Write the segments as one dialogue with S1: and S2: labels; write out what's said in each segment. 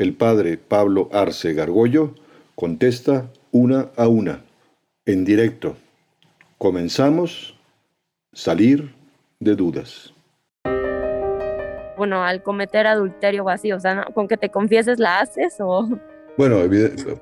S1: El padre Pablo Arce Gargollo contesta una a una, en directo. Comenzamos, salir de dudas.
S2: Bueno, al cometer adulterio o así, o sea, con que te confieses la haces o...
S1: Bueno,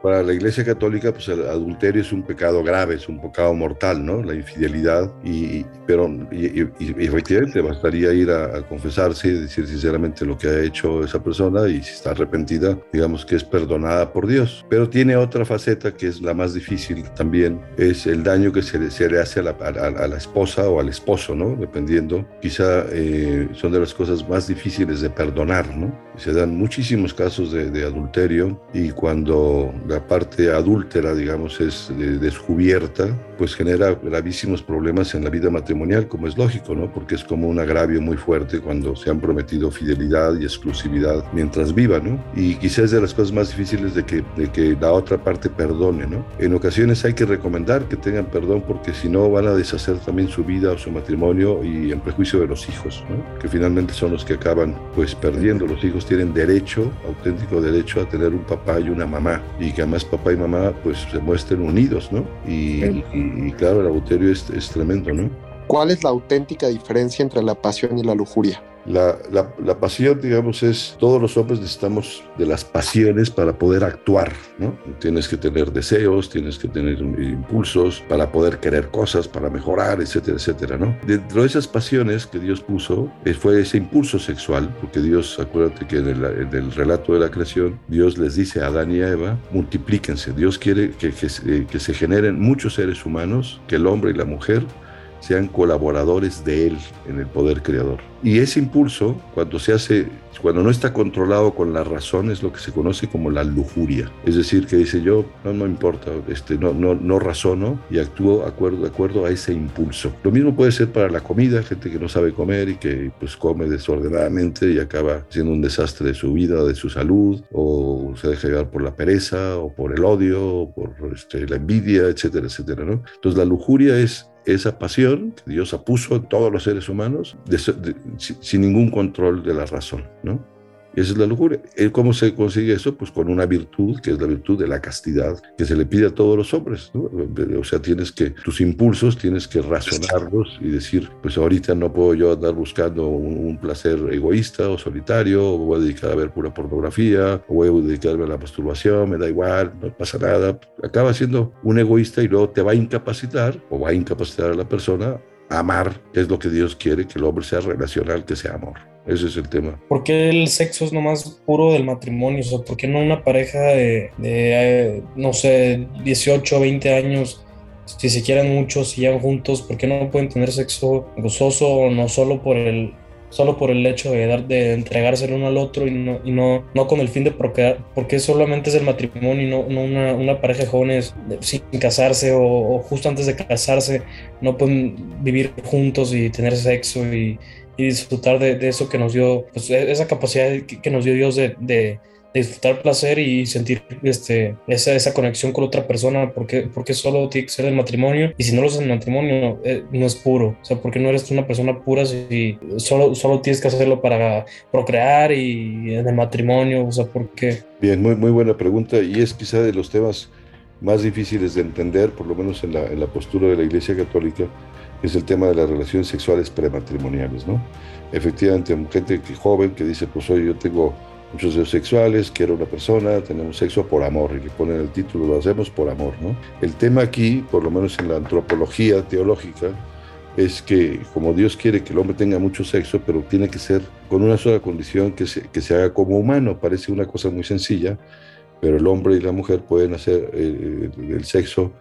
S1: para la Iglesia Católica, pues el adulterio es un pecado grave, es un pecado mortal, ¿no? La infidelidad, y, pero y, efectivamente bastaría ir a, confesarse y decir sinceramente lo que ha hecho esa persona y si está arrepentida, digamos que es perdonada por Dios. Pero tiene otra faceta que es la más difícil también, es el daño que se, se le hace a la, a, la, esposa o al esposo, ¿no? Dependiendo, quizá eh, son de las cosas más difíciles de perdonar, ¿no? Se dan muchísimos casos de, de adulterio y cuando cuando la parte adúltera, digamos, es descubierta, pues genera gravísimos problemas en la vida matrimonial, como es lógico, ¿no? Porque es como un agravio muy fuerte cuando se han prometido fidelidad y exclusividad mientras viva, ¿no? Y quizás es de las cosas más difíciles de que, de que la otra parte perdone, ¿no? En ocasiones hay que recomendar que tengan perdón porque si no van a deshacer también su vida o su matrimonio y en prejuicio de los hijos, ¿no? Que finalmente son los que acaban pues perdiendo. Los hijos tienen derecho, auténtico derecho a tener un papá y un una mamá y que además papá y mamá pues se muestren unidos, ¿no? Y, claro, el adulterio es, es tremendo, ¿no?
S3: ¿Cuál es la auténtica diferencia entre la pasión y la lujuria?
S1: La, la, pasión, digamos, es, todos los hombres necesitamos de las pasiones para poder actuar, ¿no? Tienes que tener deseos, tienes que tener impulsos para poder querer cosas, para mejorar, etcétera, etcétera, ¿no? Dentro de esas pasiones que Dios puso, eh, fue ese impulso sexual, porque Dios, acuérdate que en el, relato de la creación, Dios les dice a Adán y a Eva, multiplíquense, Dios quiere que, que, que se generen muchos seres humanos, que el hombre y la mujer sean colaboradores de Él en el poder creador. Y ese impulso, cuando se hace, cuando no está controlado con la razón, es lo que se conoce como la lujuria. Es decir, que dice yo, no, no importa, este, no, no, no razono y actúo acuerdo, de acuerdo a ese impulso. Lo mismo puede ser para la comida, gente que no sabe comer y que pues come desordenadamente y acaba siendo un desastre de su vida, de su salud, o se deja llevar por la pereza, o por el odio, o por este, la envidia, etcétera, etcétera. ¿no? Entonces la lujuria es esa pasión que Dios puso en todos los seres humanos sin ningún control de la razón, ¿no? esa es la locura. ¿Cómo se consigue eso? Pues con una virtud, que es la virtud de la castidad, que se le pide a todos los hombres. O sea, tienes que, tus impulsos tienes que razonarlos y decir, pues ahorita no puedo yo andar buscando un, placer egoísta o solitario, o voy a dedicar a ver pura pornografía, o voy a dedicarme a la masturbación, me da igual, no pasa nada. Acaba siendo un egoísta y luego te va a incapacitar o va a incapacitar a la persona amar, es lo que Dios quiere, que el hombre sea relacional, que sea amor. Ese es el tema.
S4: ¿Por qué el sexo es nomás puro del matrimonio? O sea, ¿por qué no una pareja de, eh, no sé, 18, 20 años, si se quieren mucho, si llegan juntos, ¿por qué no pueden tener sexo gozoso no solo por el solo por el hecho de, dar, de entregarse el uno al otro y no, y no, no con el fin de procrear, porque solamente es el matrimonio y no, no una, una, pareja de jóvenes sin casarse o, o, justo antes de casarse no pueden vivir juntos y tener sexo y, disfrutar de, eso que nos dio, pues e, esa capacidad que, nos dio Dios de, de, disfrutar placer y sentir este, esa, esa conexión con otra persona, porque, porque solo tiene que ser el matrimonio y si no lo es el matrimonio eh, no es puro, o sea, porque no eres una persona pura si solo, solo tienes que hacerlo para procrear y en el matrimonio, o sea, ¿por qué?
S1: Bien, muy, muy buena pregunta y es quizá de los temas más difíciles de entender, por lo menos en la, en la postura de la Iglesia Católica, es el tema de las relaciones sexuales prematrimoniales, ¿no? Efectivamente, gente joven que dice, pues hoy yo tengo muchos deseos sexuales, quiero una persona, tenemos sexo por amor, y que ponen el título, lo hacemos por amor, ¿no? El tema aquí, por lo menos en la antropología teológica, es que como Dios quiere que el hombre tenga mucho sexo, pero tiene que ser con una sola condición, que se, que se haga como humano, parece una cosa muy sencilla, pero el hombre y la mujer pueden hacer eh, el sexo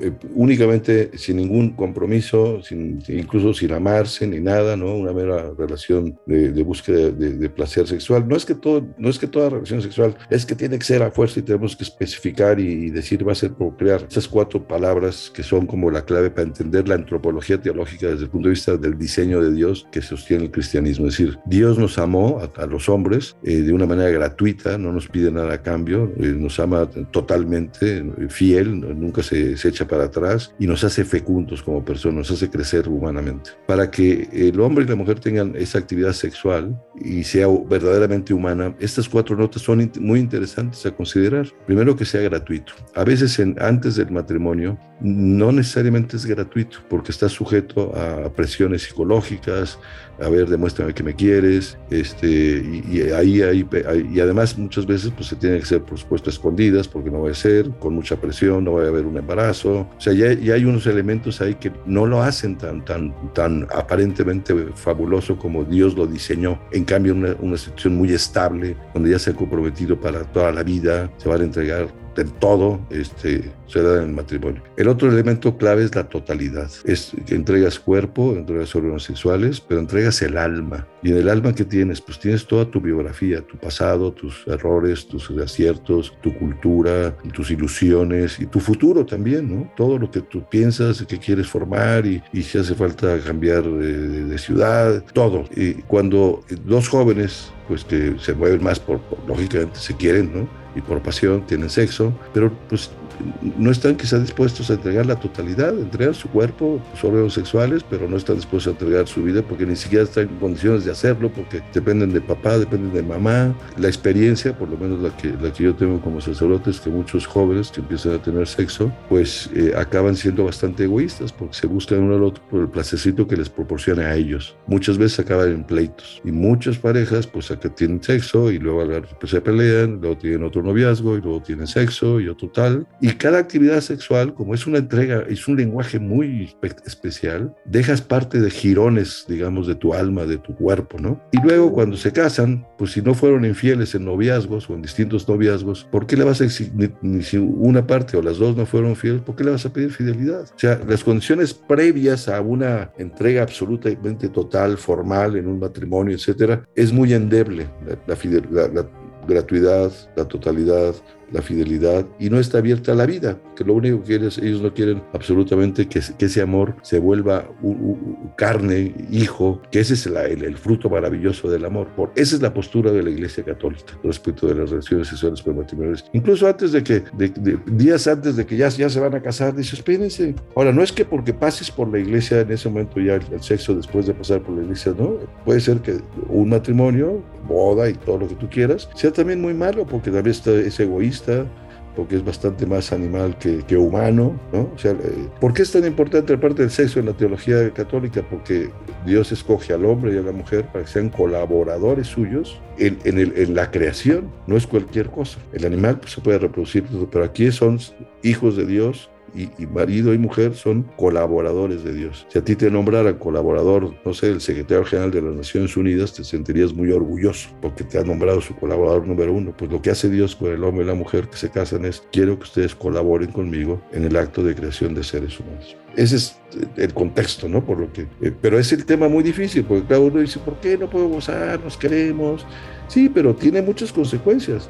S1: eh, únicamente sin ningún compromiso, sin, incluso sin amarse ni nada, ¿no? Una mera relación de, búsqueda de, placer sexual. No es, que todo, no es que toda relación sexual, es que tiene que ser a fuerza y tenemos que especificar y, decir va a ser procrear. Esas cuatro palabras que son como la clave para entender la antropología teológica desde el punto de vista del diseño de Dios que sostiene el cristianismo. Es decir, Dios nos amó a, los hombres eh, de una manera gratuita, no nos pide nada a cambio, eh, nos ama totalmente, fiel, nunca se, se echa para atrás y nos hace fecundos como personas, nos hace crecer humanamente. Para que el hombre y la mujer tengan esa actividad sexual y sea verdaderamente humana, estas cuatro notas son muy interesantes a considerar. Primero que sea gratuito. A veces en, antes del matrimonio no necesariamente es gratuito porque está sujeto a presiones psicológicas, a ver, demuéstrame que me quieres, este, y, ahí, ahí, y además muchas veces pues se tiene que ser por supuesto escondidas porque no va a ser, con mucha presión, no va a haber un embarazo, o sea, ya, ya hay unos elementos ahí que no lo hacen tan, tan, tan aparentemente fabuloso como Dios lo diseñó, en cambio una, una situación muy estable, donde ya se ha comprometido para toda la vida, se van a entregar del todo este, se da en el matrimonio. El otro elemento clave es la totalidad. Es que entregas cuerpo, entregas órganos sexuales, pero entregas el alma. Y en el alma que tienes, pues tienes toda tu biografía, tu pasado, tus errores, tus aciertos, tu cultura, tus ilusiones y tu futuro también, ¿no? Todo lo que tú piensas que quieres formar y, si hace falta cambiar de ciudad, todo. Y cuando dos jóvenes, pues que se mueven más por, por lógicamente se quieren, ¿no? y por pasión tienen sexo, pero pues no están quizás dispuestos a entregar la totalidad, entregar su cuerpo, sus órganos sexuales, pero no están dispuestos a entregar su vida porque ni siquiera están en condiciones de hacerlo, porque dependen de papá, dependen de mamá. La experiencia, por lo menos la que, la que yo tengo como sacerdote, es que muchos jóvenes que empiezan a tener sexo, pues eh, acaban siendo bastante egoístas porque se buscan uno al otro por el placecito que les proporciona a ellos. Muchas veces acaban en pleitos y muchas parejas pues acá tienen sexo y luego pues, se pelean, luego tienen otro noviazgo y luego tienen sexo y otro tal. Y cada actividad sexual, como es una entrega, es un lenguaje muy especial, dejas parte de jirones, digamos, de tu alma, de tu cuerpo, ¿no? Y luego cuando se casan, pues si no fueron infieles en noviazgos o en distintos noviazgos, ¿por qué le vas a exigir, ni, si una parte o las dos no fueron fieles, ¿por qué le vas a pedir fidelidad? O sea, las condiciones previas a una entrega absolutamente total, formal, en un matrimonio, etcétera, es muy endeble la, la, la gratuidad, la totalidad, la fidelidad y no está abierta a la vida, que lo único que quieren, ellos no quieren absolutamente que, que ese amor se vuelva carne, hijo, que ese es el, fruto maravilloso del amor. Por, esa es la postura de la Iglesia Católica respecto de las relaciones sexuales prematrimoniales. Incluso antes de que, días antes de que ya, ya se van a casar, dice, espérense. Ahora, no es que porque pases por la iglesia en ese momento ya el, el sexo después de pasar por la iglesia, no. Puede ser que un matrimonio, boda y todo lo que tú quieras, sea también muy malo porque también es egoísta porque es bastante más animal que, humano, ¿no? O sea, eh, ¿por qué es tan importante la parte del sexo en la teología católica? Porque Dios escoge al hombre y a la mujer para que sean colaboradores suyos en, en, la creación, no es cualquier cosa. El animal pues, se puede reproducir, pero aquí son hijos de Dios y, marido y mujer son colaboradores de Dios. Si a ti te nombrara colaborador, no sé, el secretario general de las Naciones Unidas, te sentirías muy orgulloso porque te ha nombrado su colaborador número uno. Pues lo que hace Dios con el hombre y la mujer que se casan es, quiero que ustedes colaboren conmigo en el acto de creación de seres humanos. Ese es el contexto, ¿no? Por lo que, eh, pero es el tema muy difícil, porque cada uno dice, ¿por qué no puedo gozar? Nos queremos. Sí, pero tiene muchas consecuencias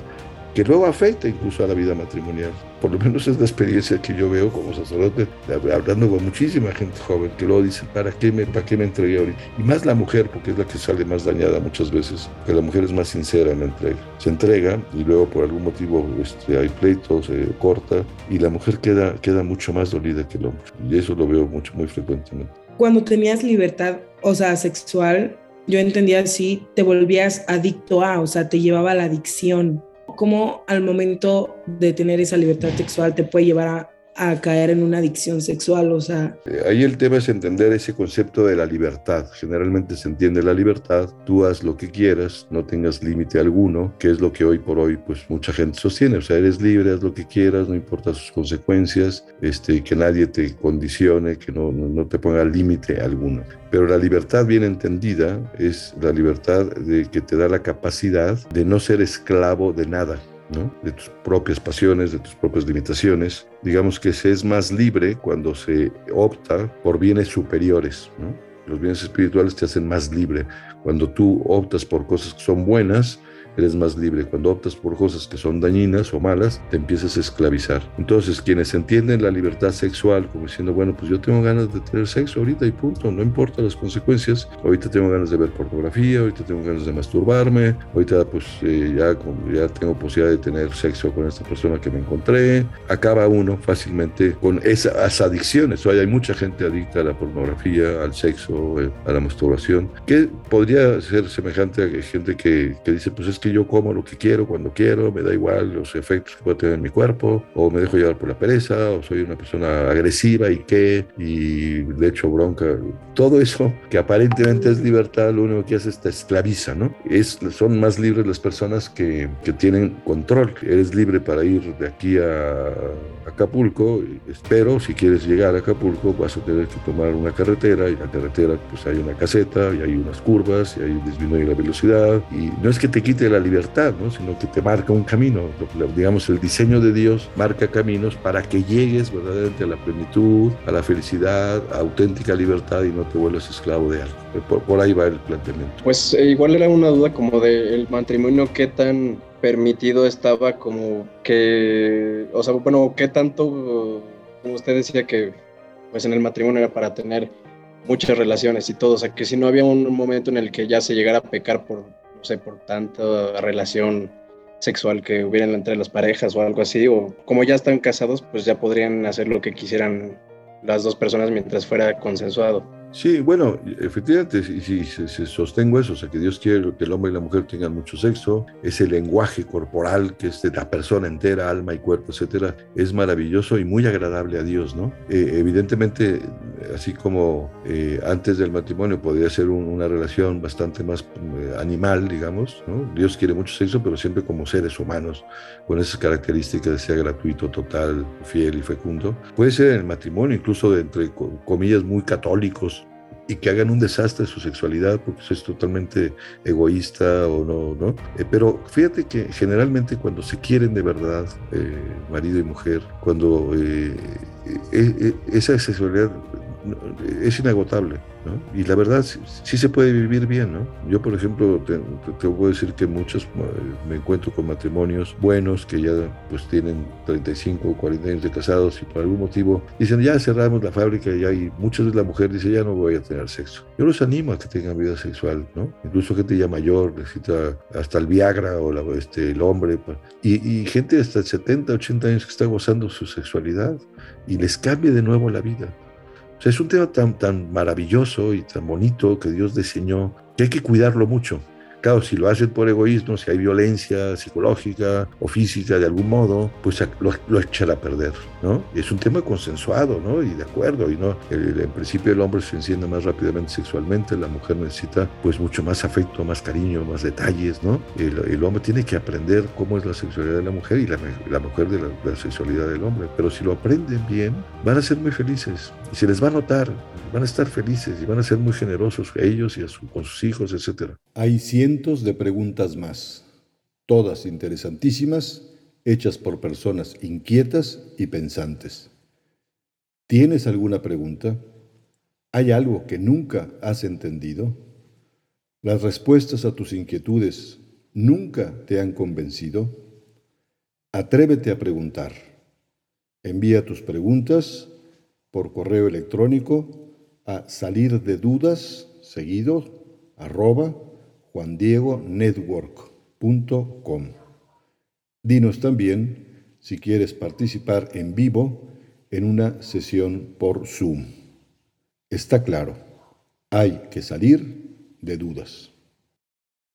S1: que luego afecta incluso a la vida matrimonial. Por lo menos es la experiencia que yo veo como sacerdote, hablando con muchísima gente joven, que luego dice, ¿para qué me, para qué me entregué ahorita? Y más la mujer, porque es la que sale más dañada muchas veces, que la mujer es más sincera en la entrega. Se entrega y luego por algún motivo este, hay pleitos, se corta, y la mujer queda, queda mucho más dolida que el hombre. Y eso lo veo mucho, muy frecuentemente.
S5: Cuando tenías libertad, o sea, sexual, yo entendía así, te volvías adicto a, o sea, te llevaba a la adicción cómo al momento de tener esa libertad sexual te puede llevar a, caer en una adicción sexual, o sea...
S1: Eh, ahí el tema es entender ese concepto de la libertad. Generalmente se entiende la libertad, tú haz lo que quieras, no tengas límite alguno, que es lo que hoy por hoy pues mucha gente sostiene, o sea, eres libre, haz lo que quieras, no importa sus consecuencias, este, que nadie te condicione, que no, no te ponga límite alguno. Pero la libertad bien entendida es la libertad de que te da la capacidad de no ser esclavo de nada de tus propias pasiones, de tus propias limitaciones. Digamos que se es más libre cuando se opta por bienes superiores. Los bienes espirituales te hacen más libre. Cuando tú optas por cosas que son buenas, eres más libre. Cuando optas por cosas que son dañinas o malas, te empiezas a esclavizar. Entonces, quienes entienden la libertad sexual como diciendo, bueno, pues yo tengo ganas de tener sexo ahorita y punto, no importa las consecuencias. Ahorita tengo ganas de ver pornografía, ahorita tengo ganas de masturbarme, ahorita pues eh, ya, ya tengo posibilidad de tener sexo con esta persona que me encontré. Acaba uno fácilmente con esas adicciones. Hoy hay mucha gente adicta a la pornografía, al sexo, eh, a la masturbación, que podría ser semejante a gente que, que dice, pues es que yo como lo que quiero cuando quiero, me da igual los efectos que pueda tener en mi cuerpo, o me dejo llevar por la pereza, o soy una persona agresiva y qué, y de hecho bronca. Todo eso que aparentemente es libertad, lo único que hace es te esclaviza, ¿no? Es, son más libres las personas que, que tienen control. Eres libre para ir de aquí a Acapulco, espero, si quieres llegar a Acapulco vas a tener que tomar una carretera y la carretera pues hay una caseta y hay unas curvas y ahí disminuye la velocidad y no es que te quite la libertad, ¿no? sino que te marca un camino. Digamos, el diseño de Dios marca caminos para que llegues verdaderamente a la plenitud, a la felicidad, a auténtica libertad y no te vuelvas esclavo de algo. Por, por ahí va el planteamiento.
S3: Pues eh, igual era una duda como del matrimonio, qué tan permitido estaba como que, o sea, bueno, qué tanto, como usted decía que pues en el matrimonio era para tener muchas relaciones y todo, o sea, que si no había un momento en el que ya se llegara a pecar por, por tanta relación sexual que hubiera entre las parejas o algo así, o como ya están casados, pues ya podrían hacer lo que quisieran las dos personas mientras fuera consensuado.
S1: Sí, bueno, efectivamente, si, si, sostengo eso, o sea, que Dios quiere que el hombre y la mujer tengan mucho sexo, ese lenguaje corporal que es de la persona entera, alma y cuerpo, etcétera, es maravilloso y muy agradable a Dios, ¿no? Eh, evidentemente, así como eh, antes del matrimonio podría ser un, una relación bastante más eh, animal, digamos, ¿no? Dios quiere mucho sexo, pero siempre como seres humanos, con esas características de ser gratuito, total, fiel y fecundo. Puede ser en el matrimonio, incluso de entre comillas muy católicos, y que hagan un desastre de su sexualidad porque eso es totalmente egoísta o no, ¿no? Eh, pero fíjate que generalmente cuando se quieren de verdad, eh, marido y mujer, cuando eh, esa sexualidad es inagotable. Y la verdad, sí, se puede vivir bien, ¿no? Yo, por ejemplo, te, te, puedo decir que muchos me encuentro con matrimonios buenos que ya pues tienen 35 o 40 años de casados y por algún motivo dicen, ya cerramos la fábrica y hay muchas veces la mujer dice, ya no voy a tener sexo. Yo los animo a que tengan vida sexual, ¿no? Incluso gente ya mayor necesita hasta el Viagra o la, este, el hombre. Pues, y, y gente hasta 70, 80 años que está gozando su sexualidad y les cambia de nuevo la vida es un tema tan, tan maravilloso y tan bonito que Dios diseñó que hay que cuidarlo mucho. Claro, si lo hacen por egoísmo, si hay violencia psicológica o física de algún modo, pues lo, lo a perder, ¿no? Es un tema consensuado, ¿no? Y de acuerdo, y no, en principio el hombre se enciende más rápidamente sexualmente, la mujer necesita pues mucho más afecto, más cariño, más detalles, ¿no? El, el hombre tiene que aprender cómo es la sexualidad de la mujer y la, la mujer de la, la sexualidad del hombre, pero si lo aprenden bien, van a ser muy felices y se les va a notar, van a estar felices y van a ser muy generosos ellos y a con sus hijos, etcétera.
S6: Hay cientos de preguntas más, todas interesantísimas, hechas por personas inquietas y pensantes. ¿Tienes alguna pregunta? ¿Hay algo que nunca has entendido? ¿Las respuestas a tus inquietudes nunca te han convencido? Atrévete a preguntar. Envía tus preguntas por correo electrónico a salir de dudas seguido arroba juandiegonetwork.com. Dinos también si quieres participar en vivo en una sesión por Zoom. Está claro, hay que salir de dudas.